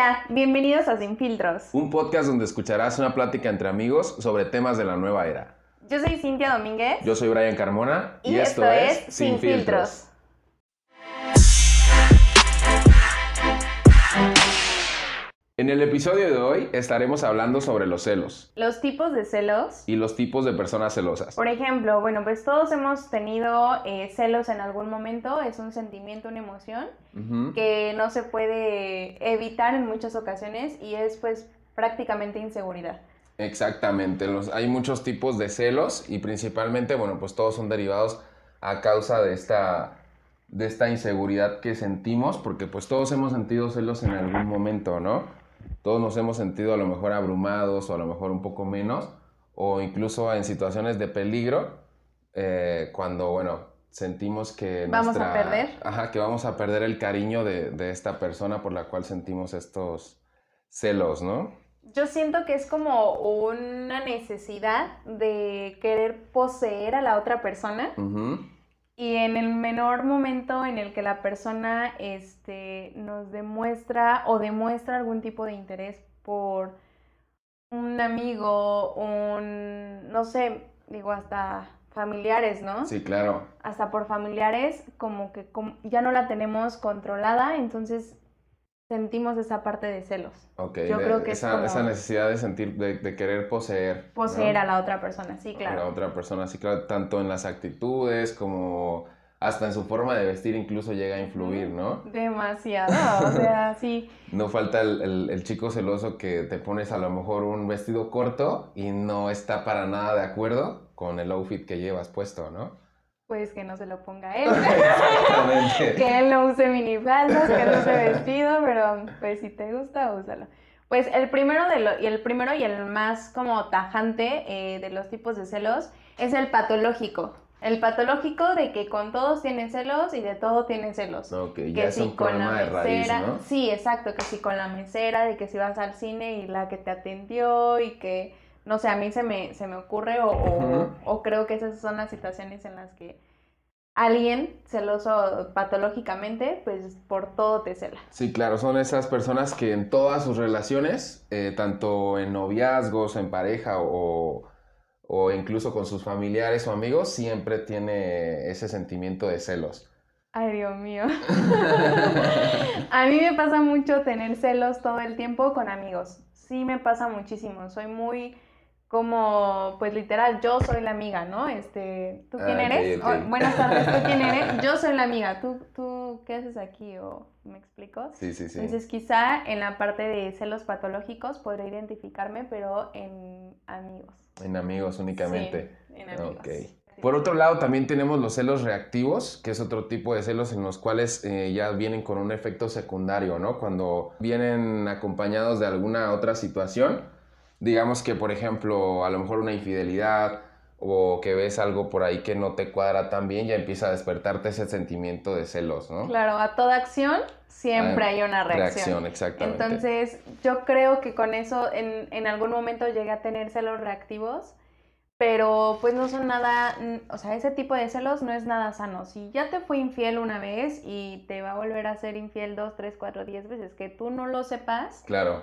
Hola, bienvenidos a Sin Filtros. Un podcast donde escucharás una plática entre amigos sobre temas de la nueva era. Yo soy Cintia Domínguez. Yo soy Brian Carmona y, esto, es Sin, Filtros. En el episodio de hoy estaremos hablando sobre los celos. Los tipos de celos. Y los tipos de personas celosas. Por ejemplo, bueno, pues todos hemos tenido eh, celos en algún momento. Es un sentimiento, una emoción que no se puede evitar en muchas ocasiones y es pues prácticamente inseguridad. Exactamente, hay muchos tipos de celos y principalmente, bueno, pues todos son derivados a causa de esta, de esta inseguridad que sentimos, porque pues todos hemos sentido celos en algún momento, ¿no? Todos nos hemos sentido a lo mejor abrumados o a lo mejor un poco menos, o incluso en situaciones de peligro, eh, cuando, bueno, sentimos que... Vamos a perder. Ajá, que vamos a perder el cariño de, de esta persona por la cual sentimos estos celos, ¿no? Yo siento que es como una necesidad de querer poseer a la otra persona. Y en el menor momento en el que la persona este, nos demuestra o demuestra algún tipo de interés por un amigo, un, no sé, digo, hasta familiares, ¿no? Sí, claro. Hasta por familiares, como que ya no la tenemos controlada, entonces sentimos esa parte de celos. Ok, Yo creo que esa, esa necesidad de sentir, de, querer poseer. Poseer a la otra persona, sí, claro. A la otra persona, sí, claro, tanto en las actitudes como hasta en su forma de vestir incluso llega a influir, ¿no? Demasiado, o sea, sí. No falta el, el, chico celoso que te pones a lo mejor un vestido corto y no está para nada de acuerdo con el outfit que llevas puesto, ¿no? Pues que no se lo ponga él. que él no use minifaldas, que no use vestido, pero pues si te gusta, úsalo. Pues el primero, de lo, y el primero y el más como tajante eh, de los tipos de celos es el patológico. El patológico de que con todos tienen celos y de todo tienen celos. Ok, que ya es un con la mesera, raíz, ¿no? Sí, exacto, que si con la mesera, de que si vas al cine y la que te atendió y que no sé, a mí se me, se me ocurre o, o, creo que esas son las situaciones en las que alguien celoso patológicamente, pues por todo te cela. Sí, claro, son esas personas que en todas sus relaciones, eh, tanto en noviazgos, en pareja o, o incluso con sus familiares o amigos, siempre tiene ese sentimiento de celos. Ay, Dios mío. a mí me pasa mucho tener celos todo el tiempo con amigos. Sí, me pasa muchísimo. Soy muy como, pues literal, yo soy la amiga, ¿no? Este, ¿tú quién ah, eres? Oh, buenas tardes, ¿tú quién eres? Yo soy la amiga, ¿tú, tú qué haces aquí? ¿O me explico? Sí, sí, sí. Entonces quizá en la parte de celos patológicos podré identificarme, pero en amigos. En amigos únicamente. Sí, en amigos. Okay. Por otro lado, también tenemos los celos reactivos, que es otro tipo de celos en los cuales eh, ya vienen con un efecto secundario, ¿no? Cuando vienen acompañados de alguna otra situación digamos que, por ejemplo, a lo mejor una infidelidad o que ves algo por ahí que no te cuadra tan bien, ya empieza a despertarte ese sentimiento de celos, ¿no? Claro, a toda acción siempre ah, hay una reacción. Reacción, exactamente. Entonces, yo creo que con eso en, en algún momento llegué a tener celos reactivos, pero pues no son nada, o sea, ese tipo de celos no es nada sano. Si ya te fue infiel una vez y te va a volver a ser infiel dos, tres, cuatro, diez veces, que tú no lo sepas. Claro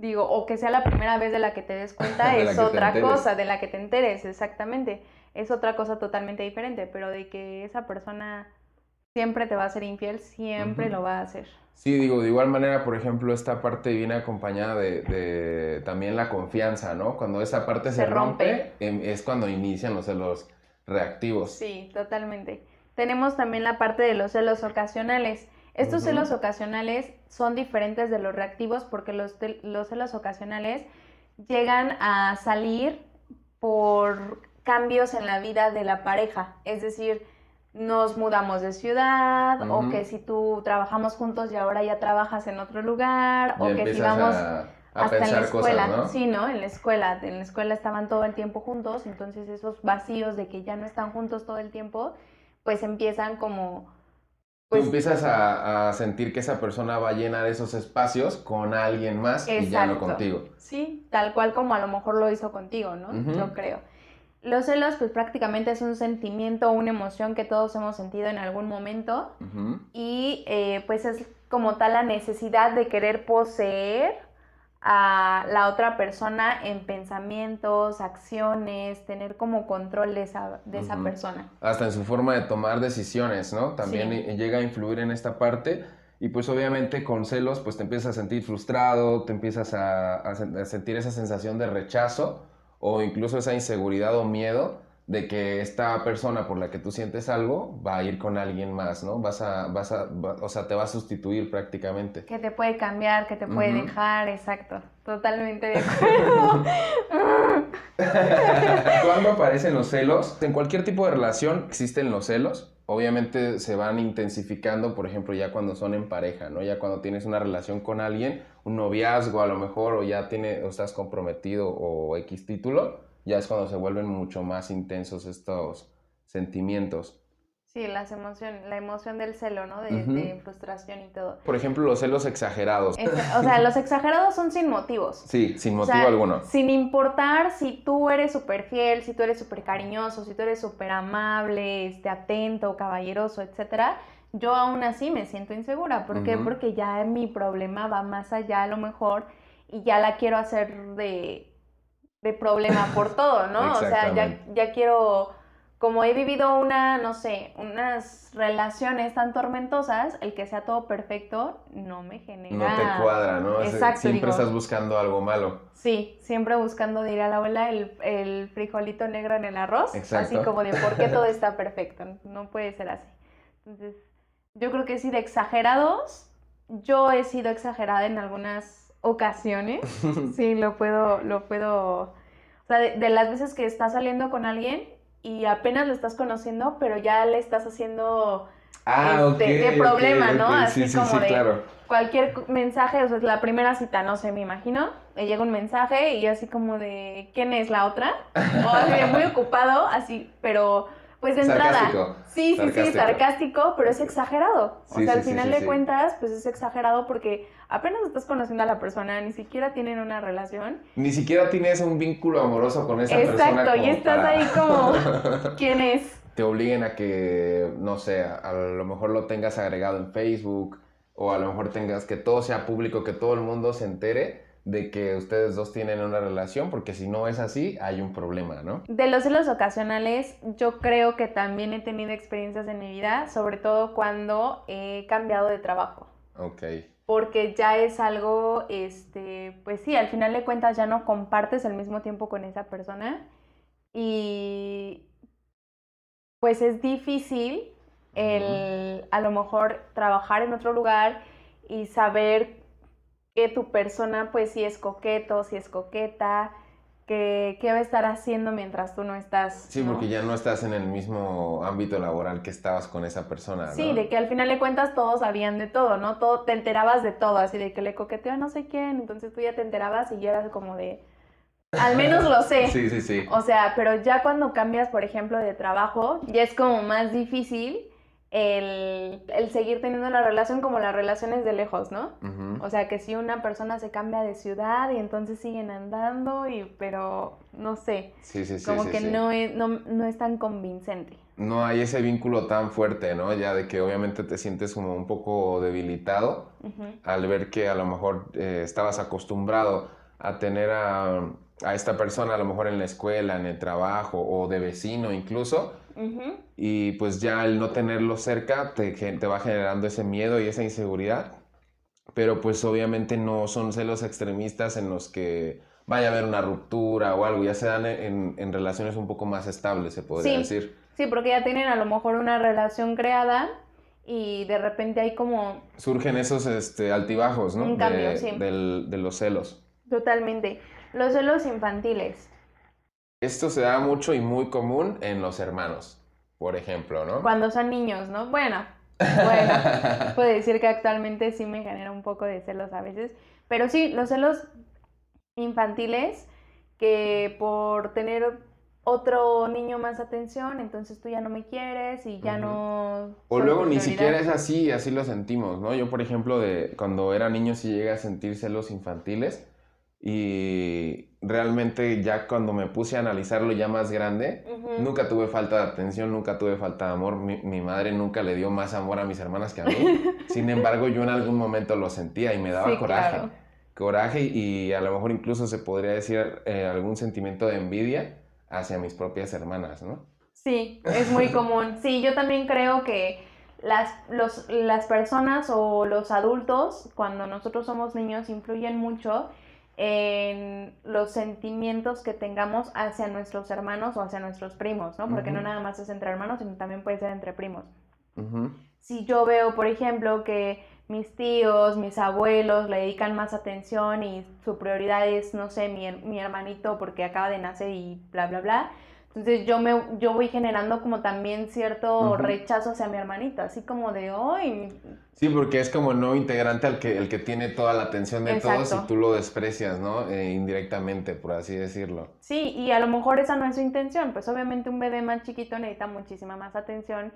digo, o que sea la primera vez de la que te des cuenta, es otra cosa, de la que te enteres, exactamente. Es otra cosa totalmente diferente, pero de que esa persona siempre te va a ser infiel, siempre lo va a hacer. Sí, digo, de igual manera, por ejemplo, esta parte viene acompañada de, también la confianza, ¿no? Cuando esa parte se, rompe, em, es cuando inician los celos reactivos. Sí, totalmente. Tenemos también la parte de los celos ocasionales. Estos celos ocasionales son diferentes de los reactivos porque los, los celos ocasionales llegan a salir por cambios en la vida de la pareja. Es decir, nos mudamos de ciudad o que si tú trabajamos juntos y ahora ya trabajas en otro lugar o que si vamos hasta en la escuela. ¿no? Sí, ¿no? En la escuela. En la escuela estaban todo el tiempo juntos, entonces esos vacíos de que ya no están juntos todo el tiempo, pues empiezan como pues, Tú empiezas a, sentir que esa persona va a llenar esos espacios con alguien más y ya no contigo. Sí, tal cual como a lo mejor lo hizo contigo, ¿no? Yo creo. Los celos, pues prácticamente es un sentimiento, una emoción que todos hemos sentido en algún momento y eh, pues es como tal la necesidad de querer poseer a la otra persona en pensamientos, acciones, tener como control de esa, de esa persona. Hasta en su forma de tomar decisiones, ¿no? También Sí. llega a influir en esta parte. Y pues obviamente con celos, pues te empiezas a sentir frustrado, te empiezas a, a sen- a sentir esa sensación de rechazo o incluso esa inseguridad o miedo de que esta persona por la que tú sientes algo va a ir con alguien más, ¿no? Vas a, vas a, va- o sea, te va a sustituir prácticamente. Que te puede cambiar, que te puede Ujú. dejar, exacto. Totalmente de acuerdo. ¿Cuándo aparecen los celos? En cualquier tipo de relación existen los celos. Obviamente se van intensificando, por ejemplo, ya cuando son en pareja, ¿no? Ya cuando tienes una relación con alguien, un noviazgo a lo mejor, o ya tiene, o estás comprometido o X título, ya es cuando se vuelven mucho más intensos estos sentimientos. Sí, las emociones, la emoción del celo, ¿no? De, frustración y todo. Por ejemplo, los celos exagerados. Es- o sea, los exagerados son sin motivos. Sí, sin O motivo sea, alguno. Sin importar si tú eres súper fiel, si tú eres súper cariñoso, si tú eres súper amable, este, atento, caballeroso, etcétera, yo aún así me siento insegura. ¿Por qué? Porque ya mi problema va más allá a lo mejor y ya la quiero hacer de, de problema por todo, ¿no? O sea, ya, quiero, como he vivido una, no sé, unas relaciones tan tormentosas, el que sea todo perfecto no me genera... No te cuadra, ¿no? Exacto, Siempre digo. estás buscando algo malo. Sí, siempre buscando, diría la abuela, el, el frijolito negro en el arroz. Exacto. Así como de por qué todo está perfecto. No puede ser así. Entonces, yo creo que sí, de exagerados. Yo he sido exagerada en algunas ocasiones. Sí, lo puedo, lo puedo. O sea, de, de las veces que estás saliendo con alguien y apenas lo estás conociendo, pero ya le estás haciendo Ah, ok. Este, de problema, ¿no? Así sí, sí, como sí, de- claro. cualquier cu- mensaje, o sea, la primera cita, no sé, me imagino, me llega un mensaje y yo así como de, ¿quién es la otra? O así de muy ocupado, así, pero pues de entrada. Sarcástico. Sí, sí, sí, Sarcástico. pero es exagerado. O Sí, sea, al sí, final sí, de cuentas, pues es exagerado porque apenas estás conociendo a la persona, ni siquiera tienen una relación. Ni siquiera tienes un vínculo amoroso con esa persona. Exacto, y estás para- ahí como, ¿quién es? Te obliguen a que, no sé, a, a lo mejor lo tengas agregado en Facebook o a lo mejor tengas que todo sea público, que todo el mundo se entere de que ustedes dos tienen una relación, porque si no es así, hay un problema, ¿no? De los celos ocasionales, yo creo que también he tenido experiencias en mi vida, sobre todo cuando he cambiado de trabajo. Ok. Porque ya es algo, este, pues sí, al final de cuentas ya no compartes el mismo tiempo con esa persona y pues es difícil el a lo mejor trabajar en otro lugar y saber que tu persona pues si es coqueto, si es coqueta, que qué va a estar haciendo mientras tú no estás. Sí, ¿no? porque ya no estás en el mismo ámbito laboral que estabas con esa persona, ¿no? Sí, de que al final de cuentas todos sabían de todo, ¿no? Todo, te enterabas de todo, así de que le coqueteó a no sé quién, entonces tú ya te enterabas y ya eras como de, al menos lo sé. Sí, sí, sí. O sea, pero ya cuando cambias, por ejemplo, de trabajo, ya es como más difícil el, el seguir teniendo la relación como las relaciones de lejos, ¿no? O sea, que si una persona se cambia de ciudad y entonces siguen andando, y, pero no sé, Sí, sí, sí. como sí, que sí. No, es, no, no es tan convincente. No hay ese vínculo tan fuerte, ¿no? Ya de que obviamente te sientes como un poco debilitado al ver que a lo mejor eh, estabas acostumbrado a tener a, a esta persona a lo mejor en la escuela, en el trabajo o de vecino incluso, y pues ya al no tenerlo cerca te, te va generando ese miedo y esa inseguridad, pero pues obviamente no son celos extremistas en los que vaya a haber una ruptura o algo, ya se dan en, en relaciones un poco más estables, se podría Sí. decir. Sí, porque ya tienen a lo mejor una relación creada y de repente hay como Surgen esos este, altibajos, ¿no? Un cambio, de, sí. del- de los celos. totalmente los celos infantiles. Esto se da mucho y muy común en los hermanos, por ejemplo, ¿no? Cuando son niños, ¿no? Bueno, bueno, puedo decir que actualmente sí me genera un poco de celos a veces, pero sí, los celos infantiles que por tener otro niño más atención, entonces tú ya no me quieres y ya no... O luego ni siquiera es así, así lo sentimos, ¿no? Yo, por ejemplo, de cuando era niño sí llegué a sentir celos infantiles, y realmente ya cuando me puse a analizarlo ya más grande, nunca tuve falta de atención, nunca tuve falta de amor. Mi, mi madre nunca le dio más amor a mis hermanas que a mí. Sin embargo, yo en algún momento lo sentía y me daba Sí, coraje. claro. Coraje y a lo mejor incluso se podría decir eh, algún sentimiento de envidia hacia mis propias hermanas, ¿no? Sí, es muy común. Sí, yo también creo que las, los, las personas o los adultos, cuando nosotros somos niños, influyen mucho en los sentimientos que tengamos hacia nuestros hermanos o hacia nuestros primos, ¿no? Porque no Ujú. nada más es entre hermanos, sino también puede ser entre primos. Ujú. Si yo veo, por ejemplo, que mis tíos, mis abuelos le dedican más atención y su prioridad es, no sé, mi, mi hermanito porque acaba de nacer y bla, bla, bla. Entonces yo me yo voy generando como también cierto rechazo hacia mi hermanito, así como de, ¡ay! Sí, porque es como nuevo integrante al que, el que tiene toda la atención de todos y tú lo desprecias, ¿no? Eh, indirectamente, por así decirlo. Sí, y a lo mejor esa no es su intención, pues obviamente un bebé más chiquito necesita muchísima más atención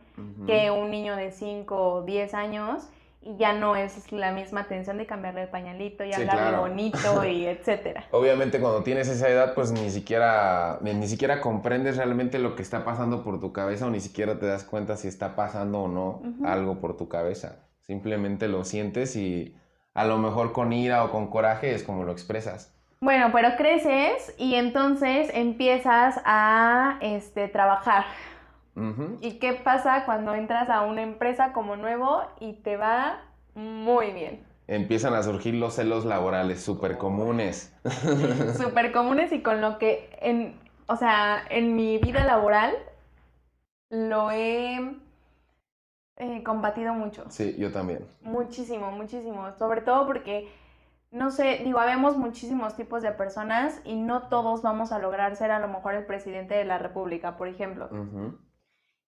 que un niño de 5 o 10 años y ya no es la misma atención de cambiarle el pañalito y Sí, hablarle claro. bonito y etcétera. Obviamente cuando tienes esa edad, pues ni siquiera, ni siquiera comprendes realmente lo que está pasando por tu cabeza o ni siquiera te das cuenta si está pasando o no algo por tu cabeza. Simplemente lo sientes y a lo mejor con ira o con coraje es como lo expresas. Bueno, pero creces y entonces empiezas a este, trabajar. ¿Y qué pasa cuando entras a una empresa como nuevo y te va muy bien? Empiezan a surgir los celos laborales súper comunes. Súper comunes y con lo que, en, o sea, en mi vida laboral lo he eh, combatido mucho. Sí, yo también. Muchísimo, muchísimo. Sobre todo porque, no sé, digo, habemos muchísimos tipos de personas y no todos vamos a lograr ser a lo mejor el presidente de la República, por ejemplo. Ujú.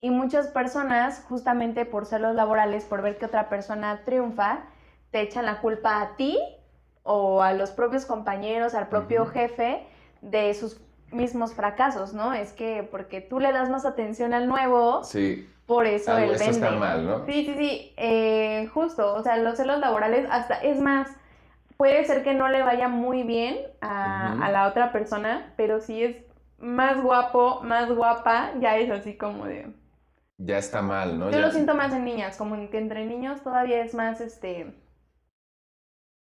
Y muchas personas, justamente por celos laborales, por ver que otra persona triunfa, te echan la culpa a ti o a los propios compañeros, al propio jefe de sus mismos fracasos, ¿no? Es que porque tú le das más atención al nuevo, Sí, por eso Algo- él eso está mal, ¿no? Sí, sí, sí, eh, justo, o sea, los celos laborales hasta, es más, puede ser que no le vaya muy bien a, a la otra persona, pero si es más guapo, más guapa, ya es así como de... ya está mal, ¿no? Yo Ya- lo siento más en niñas, como que entre niños todavía es más, este,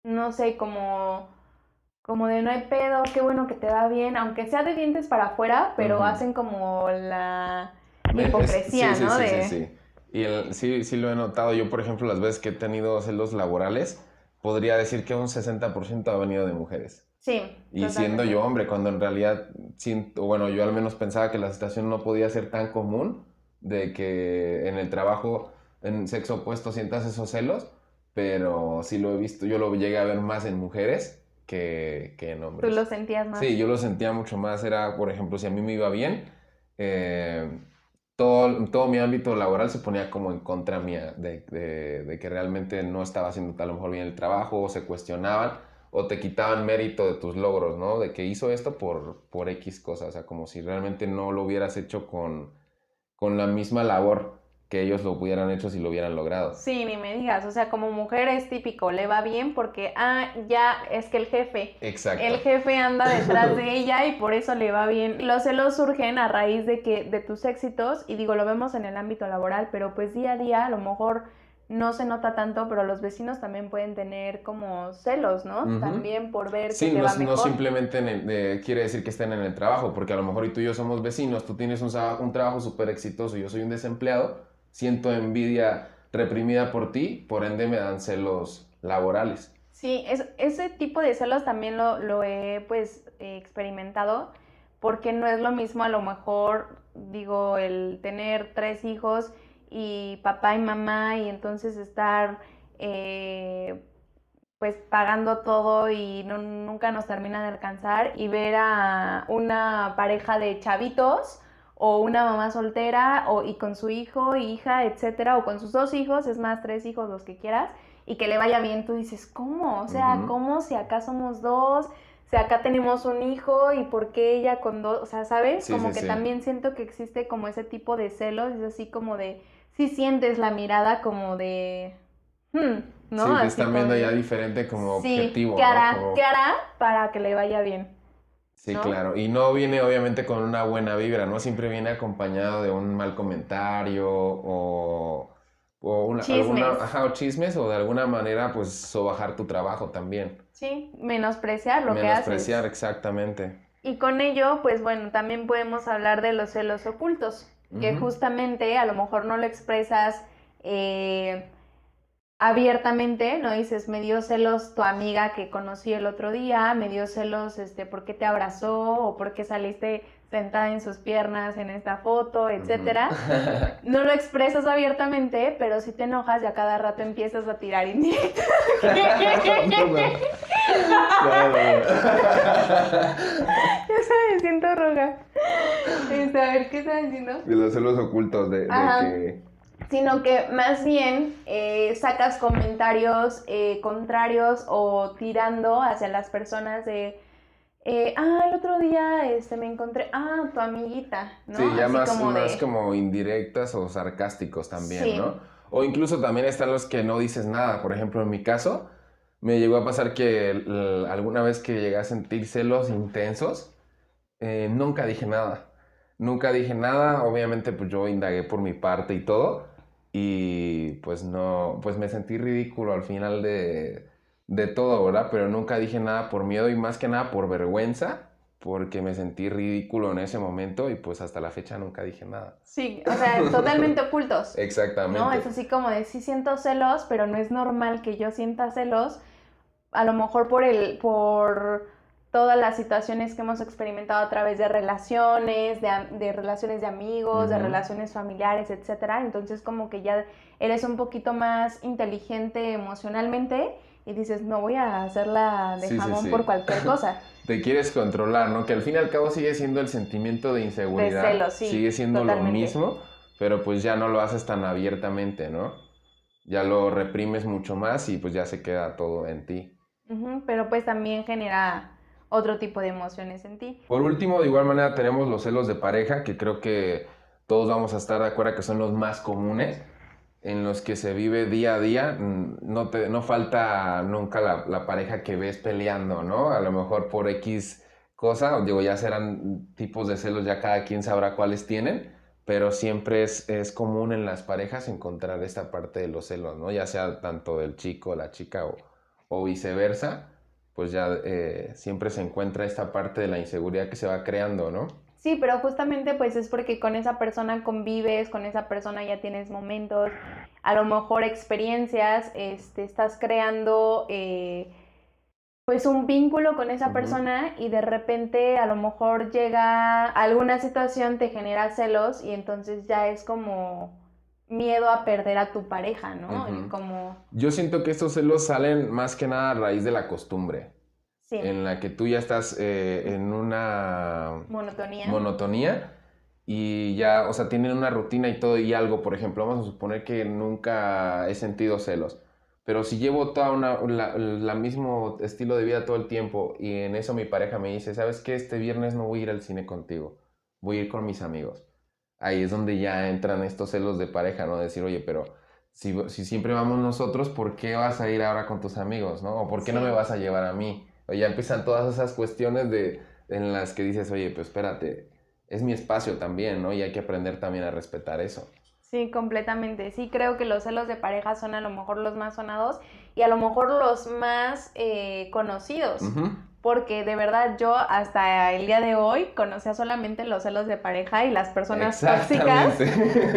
no sé, como, como de no hay pedo, qué bueno que te va bien, aunque sea de dientes para afuera, pero hacen como la es- hipocresía, sí, sí, ¿no? sí, de... sí, sí. Y el- sí, sí lo he notado. Yo, por ejemplo, las veces que he tenido celos laborales, podría decir que un 60% ha venido de mujeres. Sí, Y siendo yo hombre, cuando en realidad, siento, bueno, yo al menos pensaba que la situación no podía ser tan común de que en el trabajo, en sexo opuesto, sientas esos celos, pero sí lo he visto, yo lo llegué a ver más en mujeres que, que en Tú hombres. lo sentías más. Sí, yo lo sentía mucho más. Era, por ejemplo, si a mí me iba bien, eh, todo, todo mi ámbito laboral se ponía como en contra mía, de, de- de que realmente no estaba haciendo a lo mejor bien el trabajo, o se cuestionaban, o te quitaban mérito de tus logros, ¿no? De que hizo esto por, por X cosas, o sea, como si realmente no lo hubieras hecho con, con la misma labor que ellos lo hubieran hecho si lo hubieran logrado. Sí, ni me digas, o sea, como mujer es típico, le va bien porque, ah, ya es que el jefe, Exacto. el jefe anda detrás de ella y por eso le va bien. Los celos surgen a raíz de que, de tus éxitos, y digo, lo vemos en el ámbito laboral, pero pues día a día a lo mejor no se nota tanto, pero los vecinos también pueden tener como celos, ¿no? También por ver Sí, que te no, va no simplemente en el- eh, quiere decir que estén en el trabajo, porque a lo mejor y tú y yo somos vecinos, tú tienes un, trabajo súper exitoso y yo soy un desempleado, siento envidia reprimida por ti, por ende me dan celos laborales. Sí, es, ese tipo de celos también lo, lo he pues experimentado porque no es lo mismo a lo mejor, digo, el tener tres hijos y papá y mamá y entonces estar eh, pues pagando todo y no- nunca nos termina de alcanzar y ver a una pareja de chavitos o una mamá soltera o, y con su hijo, hija, etcétera, o con sus dos hijos, es más, tres hijos, los que quieras, y que le vaya bien, tú dices, ¿cómo? O sea, Ujú. ¿cómo si acá somos dos? Si acá tenemos un hijo y por qué ella con dos, o sea, ¿sabes? Sí, como sí, que sí. también siento que existe como ese tipo de celos, es así como de, si sientes la mirada como de, hmm, ¿no? Sí, te están viendo de, ya diferente como sí, objetivo, ¿qué ¿no? hará, Como- ¿qué hará para que le vaya bien? Sí, ¿no? claro. Y no viene obviamente con una buena vibra, ¿no? Siempre viene acompañado de un mal comentario o, o una, Chismes. alguna, ajá, o chismes o de alguna manera pues sobajar tu trabajo también. Sí, menospreciar lo que haces. Menospreciar, exactamente. Y con ello, pues bueno, también podemos hablar de los celos ocultos, que justamente a lo mejor no lo expresas eh, abiertamente, no dices, me dio celos tu amiga que conocí el otro día, me dio celos este, porque te abrazó o porque saliste sentada en sus piernas en esta foto, etcétera. No lo expresas abiertamente, pero si te enojas y a cada rato empiezas a tirar indirectas. Ya sabes, siento roja. Este, a ver, ¿qué estás diciendo? De los celos ocultos, de, que... Sino que más bien eh, sacas comentarios eh, contrarios o tirando hacia las personas de, eh, ah, el otro día este, me encontré, ah, tu amiguita, ¿no? Sí, ya Así más, como de- más como indirectas o sarcásticos también, Sí. ¿no? O incluso también están los que no dices nada. Por ejemplo, en mi caso, me llegó a pasar que alguna vez que llegué a sentir celos intensos, eh, nunca dije nada. Nunca dije nada. Obviamente, pues yo indagué por mi parte y todo. Y pues no, pues me sentí ridículo al final de, de todo, ¿verdad? Pero nunca dije nada por miedo y más que nada por vergüenza, porque me sentí ridículo en ese momento y pues hasta la fecha nunca dije nada. Sí, o sea, totalmente ocultos. Exactamente. ¿no? Es así como de sí siento celos, pero no es normal que yo sienta celos, a lo mejor por el, por todas las situaciones que hemos experimentado a través de relaciones, de, de relaciones de amigos, de Ujú. relaciones familiares, etcétera. Entonces como que ya eres un poquito más inteligente emocionalmente y dices, no voy a hacerla de Sí, jamón sí. por cualquier cosa. Te quieres controlar, ¿no? Que al fin y al cabo sigue siendo el sentimiento de inseguridad. celos, sí, Sigue siendo totalmente. lo mismo, pero pues ya no lo haces tan abiertamente, ¿no? Ya lo reprimes mucho más y pues ya se queda todo en ti. Pero pues también genera otro tipo de emociones en ti. Por último, de igual manera tenemos los celos de pareja, que creo que todos vamos a estar de acuerdo que son los más comunes, en los que se vive día a día. Mm, No, te, no falta nunca la, pareja que ves peleando, ¿no? A lo mejor por X cosa, digo, ya serán tipos de celos, ya cada quien sabrá cuáles tienen, pero siempre es, es común en las parejas encontrar esta parte de los celos, ¿no? Ya sea tanto del chico, la chica o, o viceversa pues ya eh, siempre se encuentra esta parte de la inseguridad que se va creando, ¿no? Sí, pero justamente pues es porque con esa persona convives, con esa persona ya tienes momentos, a lo mejor experiencias, este, estás creando eh, pues un vínculo con esa persona y de repente a lo mejor llega alguna situación, te genera celos y entonces ya es como miedo a perder a tu pareja, ¿no? Y Ujú. como, Yo siento que estos celos salen más que nada a raíz de la costumbre, sí, en la que tú ya estás eh, en una monotonía. monotonía y ya, o sea, tienen una rutina y todo y algo, por ejemplo, vamos a suponer que nunca he sentido celos, pero si llevo toda una, la, la mismo estilo de vida todo el tiempo y en eso mi pareja me dice, ¿sabes qué? Este viernes no voy a ir al cine contigo, voy a ir con mis amigos. Ahí es donde ya entran estos celos de pareja, ¿no? Decir, oye, pero si, si siempre vamos nosotros, ¿por qué vas a ir ahora con tus amigos, ¿no? O ¿por qué no Sí. me vas a llevar a mí? O ya empiezan todas esas cuestiones de, en las que dices, oye, pues espérate, es mi espacio también, ¿no? Y hay que aprender también a respetar eso. Sí, completamente. Sí, creo que los celos de pareja son a lo mejor los más sonados y a lo mejor los más eh, conocidos. Ujú. Porque de verdad yo hasta el día de hoy conocía solamente los celos de pareja y las personas tóxicas.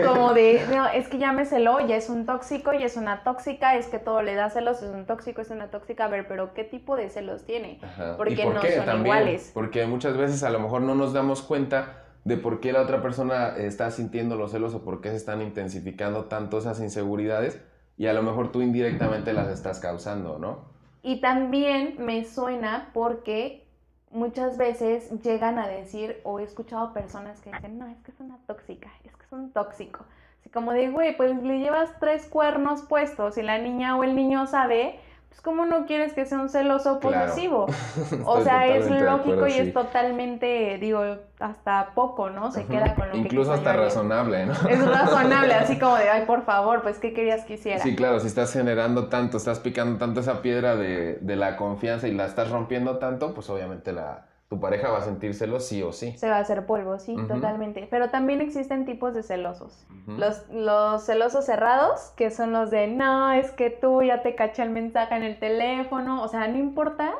Como de, no, es que ya me celó, ya es un tóxico, ya es una tóxica, es que todo le da celos, es un tóxico, es una tóxica. A ver, pero ¿qué tipo de celos tiene? Ajá. Porque ¿Y por no qué son también? iguales. Porque muchas veces a lo mejor no nos damos cuenta de por qué la otra persona está sintiendo los celos o por qué se están intensificando tanto esas inseguridades y a lo mejor tú indirectamente las estás causando, ¿no? Y también me suena porque muchas veces llegan a decir, o he escuchado personas que dicen, no, es que es una tóxica, es que es un tóxico. Así como de, güey, pues le llevas tres cuernos puestos y la niña o el niño sabe, pues ¿cómo no quieres que sea un celoso posesivo? O sea, es lógico acuerdo, y sí. es totalmente, digo, hasta poco, ¿no? Se queda con lo que Incluso hasta razonable, ¿no? Es razonable, así como de, ay, por favor, pues, ¿qué querías que hiciera? Sí, claro, si estás generando tanto, estás picando tanto esa piedra de, de la confianza y la estás rompiendo tanto, pues obviamente la, tu pareja va a sentírselo sí o sí. Se va a hacer polvo, sí, totalmente. Pero también existen tipos de celosos. Los, los celosos cerrados, que son los de, no, es que tú ya te caché el mensaje en el teléfono, o sea, no importa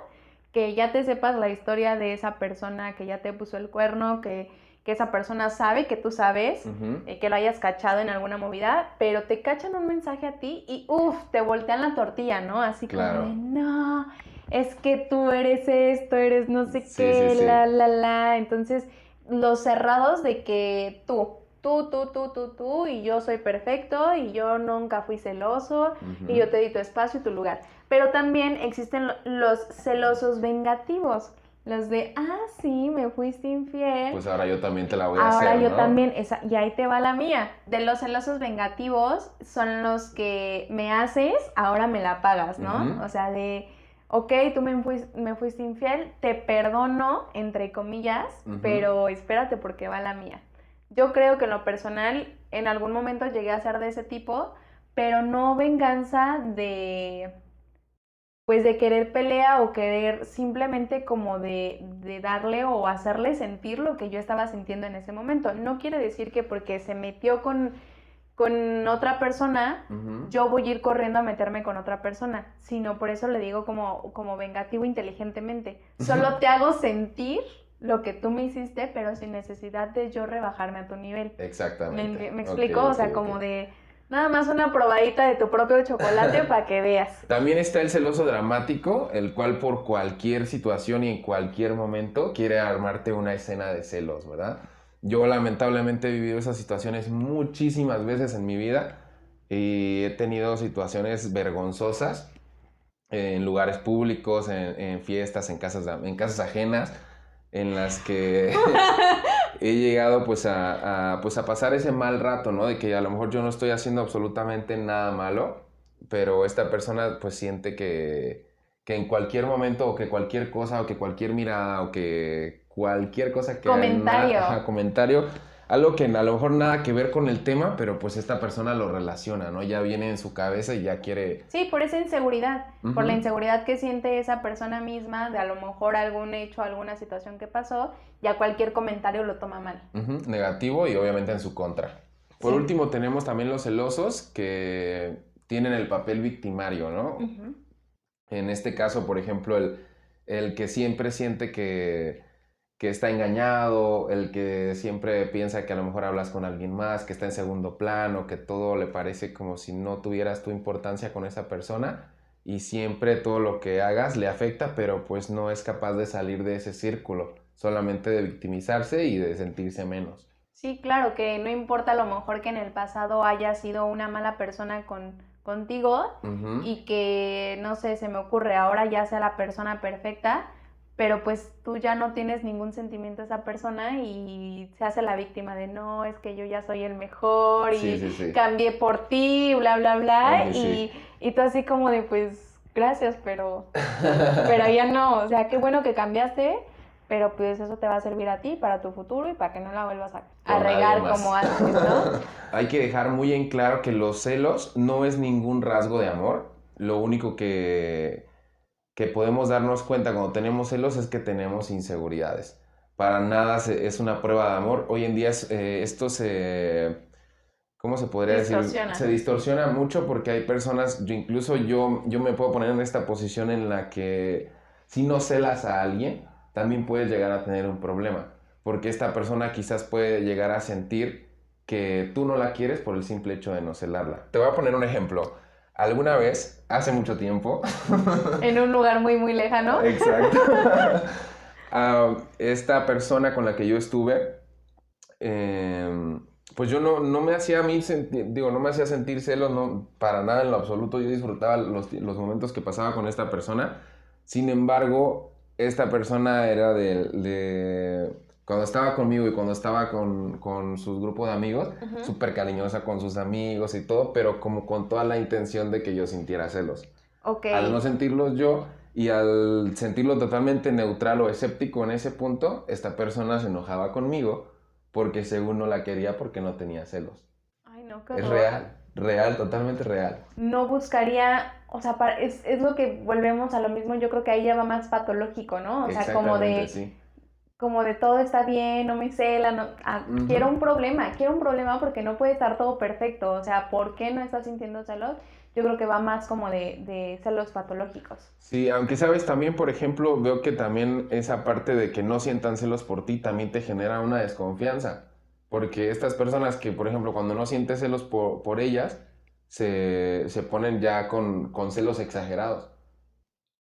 que ya te sepas la historia de esa persona que ya te puso el cuerno, que, que esa persona sabe que tú sabes, eh, que lo hayas cachado en alguna movida, pero te cachan un mensaje a ti y uff, te voltean la tortilla, ¿no? Así como Claro. de, no, es que tú eres esto, eres no sé qué, sí, sí. la, la, la. Entonces, los cerrados de que tú, tú, tú, tú, tú, tú, y yo soy perfecto, y yo nunca fui celoso, y yo te di tu espacio y tu lugar. Pero también existen lo- los celosos vengativos. Los de, ah, sí, me fuiste infiel. Pues ahora yo también te la voy a Ahora hacer, yo ¿no? también, esa, y ahí te va la mía. De los celosos vengativos son los que me haces, ahora me la pagas, ¿no? O sea, de, ok, tú me fuiste, me fuiste infiel, te perdono, entre comillas, pero espérate porque va la mía. Yo creo que en lo personal, en algún momento llegué a ser de ese tipo, pero no venganza de pues de querer pelea o querer simplemente como de, de darle o hacerle sentir lo que yo estaba sintiendo en ese momento. No quiere decir que porque se metió con, con otra persona, yo voy a ir corriendo a meterme con otra persona, sino por eso le digo como, como vengativo inteligentemente. Solo te hago sentir lo que tú me hiciste, pero sin necesidad de yo rebajarme a tu nivel. ¿Me, Exactamente. me explico? o sea, como de nada más una probadita de tu propio chocolate para que veas. También está el celoso dramático, el cual por cualquier situación y en cualquier momento quiere armarte una escena de celos, ¿verdad? Yo lamentablemente he vivido esas situaciones muchísimas veces en mi vida y he tenido situaciones vergonzosas en lugares públicos, en, en fiestas, en casas, de- en casas ajenas, en las que he llegado pues a, a, pues a pasar ese mal rato, ¿no? De que a lo mejor yo no estoy haciendo absolutamente nada malo, pero esta persona pues siente que, que en cualquier momento o que cualquier cosa o que cualquier mirada o que cualquier cosa que... Comentario. ajá, comentario, algo que a lo mejor nada que ver con el tema, pero pues esta persona lo relaciona, ¿no? Ya viene en su cabeza y ya quiere... Sí, por esa inseguridad, por la inseguridad que siente esa persona misma de a lo mejor algún hecho, alguna situación que pasó, ya cualquier comentario lo toma mal. Negativo y obviamente en su contra. Por Sí. último tenemos también los celosos que tienen el papel victimario, ¿no? En este caso, por ejemplo, el, el que siempre siente que, que está engañado, el que siempre piensa que a lo mejor hablas con alguien más, que está en segundo plano, que todo le parece como si no tuvieras tu importancia con esa persona y siempre todo lo que hagas le afecta, pero pues no es capaz de salir de ese círculo, solamente de victimizarse y de sentirse menos. Sí, claro, que no importa a lo mejor que en el pasado haya sido una mala persona con, contigo y que, no sé, se me ocurre, ahora ya sea la persona perfecta, pero pues tú ya no tienes ningún sentimiento a esa persona y se hace la víctima de no, es que yo ya soy el mejor y Sí, sí, sí. cambié por ti, bla, bla, bla, y, y tú así como de pues gracias, pero, pero ya no, o sea, qué bueno que cambiaste, pero pues eso te va a servir a ti para tu futuro y para que no la vuelvas a, a regar como antes, ¿no? Hay que dejar muy en claro que los celos no es ningún rasgo de amor. Lo único que, que podemos darnos cuenta cuando tenemos celos es que tenemos inseguridades. Para nada se- es una prueba de amor. Hoy en día es- eh, esto se... ¿Cómo se podría Distorsiona. decir? Se distorsiona mucho porque hay personas, yo incluso yo, yo me puedo poner en esta posición en la que si no celas a alguien, también puedes llegar a tener un problema. Porque esta persona quizás puede llegar a sentir que tú no la quieres por el simple hecho de no celarla. Te voy a poner un ejemplo. Alguna vez, hace mucho tiempo, En un lugar muy, muy lejano. Exacto. Ah, esta persona con la que yo estuve, eh, pues yo no, no me hacía a mí sentir, digo, no me hacía sentir celos, no, para nada en lo absoluto. Yo disfrutaba los, los momentos que pasaba con esta persona. Sin embargo, esta persona era de, de- cuando estaba conmigo y cuando estaba con, con sus grupos de amigos, súper cariñosa con sus amigos y todo, pero como con toda la intención de que yo sintiera celos. Ok. Al no sentirlos yo y al sentirlo totalmente neutral o escéptico en ese punto, esta persona se enojaba conmigo porque según no la quería porque no tenía celos. Ay, no, qué Es horror. real, real, totalmente real. No buscaría, o sea, es, es lo que volvemos a lo mismo, yo creo que ahí ya va más patológico, ¿no? O sea, como de, sí. Como de todo está bien, no me cela, no, ah, quiero un problema, quiero un problema porque no puede estar todo perfecto, o sea, ¿por qué no estás sintiendo celos? Yo creo que va más como de, de celos patológicos. Sí, aunque sabes, también, por ejemplo, veo que también esa parte de que no sientan celos por ti también te genera una desconfianza. Porque estas personas que, por ejemplo, cuando no sientes celos por, por ellas, se, se ponen ya con, con celos exagerados.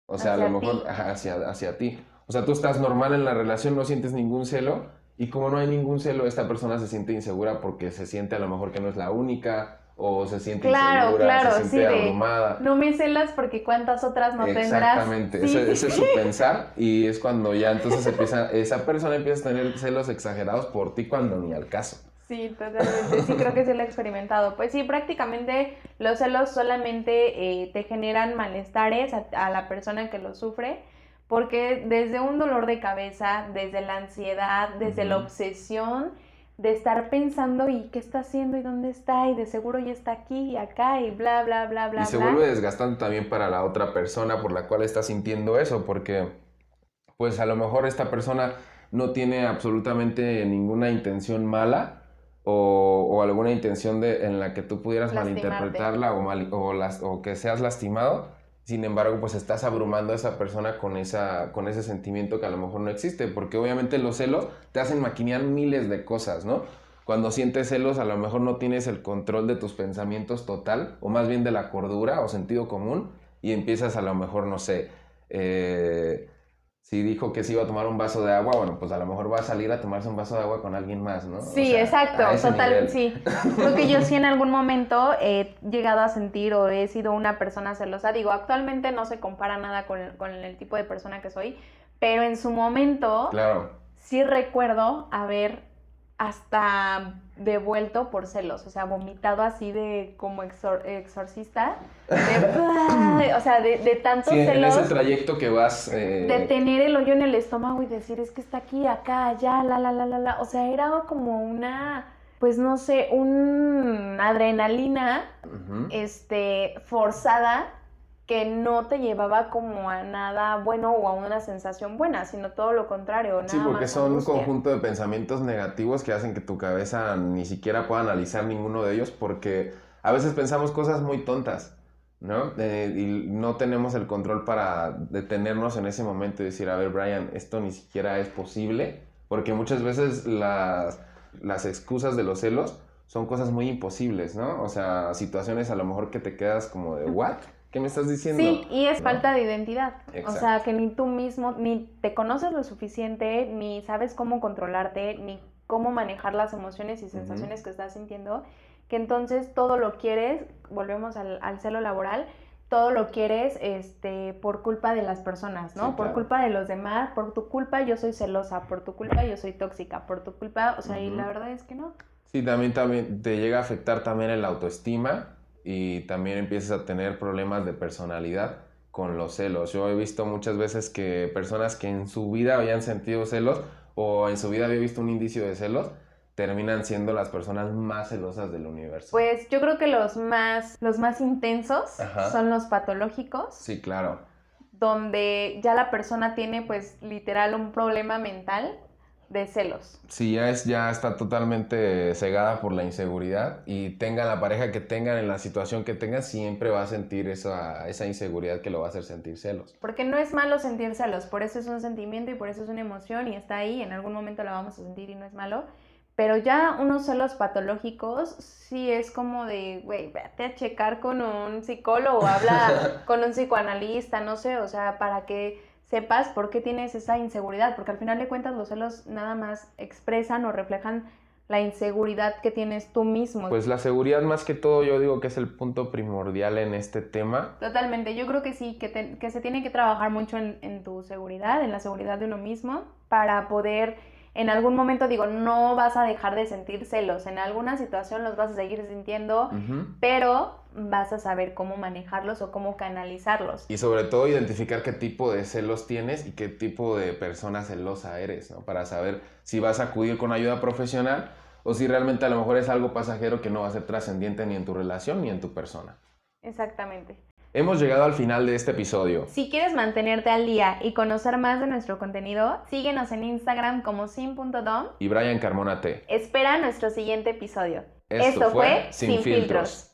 O sea, a lo mejor ti. hacia, hacia ti. O sea, tú estás normal en la relación, no sientes ningún celo, y como no hay ningún celo, esta persona se siente insegura porque se siente a lo mejor que no es la única, o se siente Claro, insegura, claro, se siente sí, de- abrumada. No me celas porque cuántas otras no tendrás. Exactamente, Sí. ese, ese es su pensar y es cuando ya entonces empieza, esa persona empieza a tener celos exagerados por ti cuando ni al caso. Sí, totalmente. Sí, creo que sí lo he experimentado. Pues sí, prácticamente los celos solamente eh, te generan malestares a, a la persona que lo sufre, porque desde un dolor de cabeza, desde la ansiedad, desde la obsesión de estar pensando y qué está haciendo y dónde está y de seguro ya está aquí y acá y bla, bla, bla, bla, y se bla. vuelve desgastante también para la otra persona por la cual está sintiendo eso, porque pues a lo mejor esta persona no tiene absolutamente ninguna intención mala o, o alguna intención de, en la que tú pudieras Lastimarte. malinterpretarla o, mal- o, las- o que seas lastimado. Sin embargo, pues estás abrumando a esa persona con, esa, con ese sentimiento que a lo mejor no existe, porque obviamente los celos te hacen maquinear miles de cosas, ¿no? Cuando sientes celos, a lo mejor no tienes el control de tus pensamientos total, o más bien de la cordura o sentido común, y empiezas a lo mejor, no sé, eh, si dijo que se iba a tomar un vaso de agua, bueno, pues a lo mejor va a salir a tomarse un vaso de agua con alguien más, ¿no? O Sí, sea, exacto, total, nivel. sí. Creo que yo sí en algún momento he llegado a sentir o he sido una persona celosa. Digo, actualmente no se compara nada con, con el tipo de persona que soy, pero en su momento Claro. sí recuerdo haber hasta devuelto por celos, o sea, vomitado así de como exor- exorcista, de- o sea, de, de tantos Sí, en celos. ese trayecto que vas... eh, de tener el hoyo en el estómago y decir, es que está aquí, acá, allá, la, la, la, la, la. O sea, era como una, pues no sé, una adrenalina, este, forzada que no te llevaba como a nada bueno o a una sensación buena, sino todo lo contrario, nada Sí, porque más son un conjunto de pensamientos negativos que hacen que tu cabeza ni siquiera pueda analizar ninguno de ellos porque a veces pensamos cosas muy tontas, ¿no? Eh, y no tenemos el control para detenernos en ese momento y decir, a ver, Brian, esto ni siquiera es posible, porque muchas veces las, las excusas de los celos son cosas muy imposibles, ¿no? O sea, situaciones a lo mejor que te quedas como de, ¿what? ¿Qué me estás diciendo? Sí, y es ¿No? falta de identidad. O sea, que ni tú mismo, ni te conoces lo suficiente, ni sabes cómo controlarte, ni cómo manejar las emociones y sensaciones que estás sintiendo, que entonces todo lo quieres, volvemos al, al celo laboral, todo lo quieres este, por culpa de las personas, ¿no? Sí, Por claro. culpa de los demás, por tu culpa yo soy celosa, por tu culpa yo soy tóxica, por tu culpa, o sea, y la verdad es que no. Sí, también, también te llega a afectar también el autoestima y también empiezas a tener problemas de personalidad con los celos. Yo he visto muchas veces que personas que en su vida habían sentido celos o en su vida había visto un indicio de celos, terminan siendo las personas más celosas del universo. Pues yo creo que los más, los más intensos Ajá. son los patológicos. Sí, claro. donde ya la persona tiene pues literal un problema mental de celos. Si ya es, ya está totalmente cegada por la inseguridad y tengan la pareja que tengan en la situación que tengan, siempre va a sentir esa, esa inseguridad que lo va a hacer sentir celos. Porque no es malo sentir celos, por eso es un sentimiento y por eso es una emoción y está ahí, en algún momento la vamos a sentir y no es malo. Pero ya unos celos patológicos sí es como de, güey, vete a checar con un psicólogo, habla con un psicoanalista, no sé, o sea, para que sepas por qué tienes esa inseguridad, porque al final de cuentas los celos nada más expresan o reflejan la inseguridad que tienes tú mismo. Pues la seguridad más que todo yo digo que es el punto primordial en este tema. Totalmente, yo creo que sí, que, te- que se tiene que trabajar mucho en, en tu seguridad, en la seguridad de uno mismo, para poder en algún momento digo, no vas a dejar de sentir celos, en alguna situación los vas a seguir sintiendo, pero vas a saber cómo manejarlos o cómo canalizarlos. Y sobre todo identificar qué tipo de celos tienes y qué tipo de persona celosa eres, ¿no? Para saber si vas a acudir con ayuda profesional o si realmente a lo mejor es algo pasajero que no va a ser trascendiente ni en tu relación ni en tu persona. Exactamente. Hemos llegado al final de este episodio. Si quieres mantenerte al día y conocer más de nuestro contenido, síguenos en Instagram como sin.dom y Brian Carmona T. Espera nuestro siguiente episodio. Esto, fue Sin, filtros.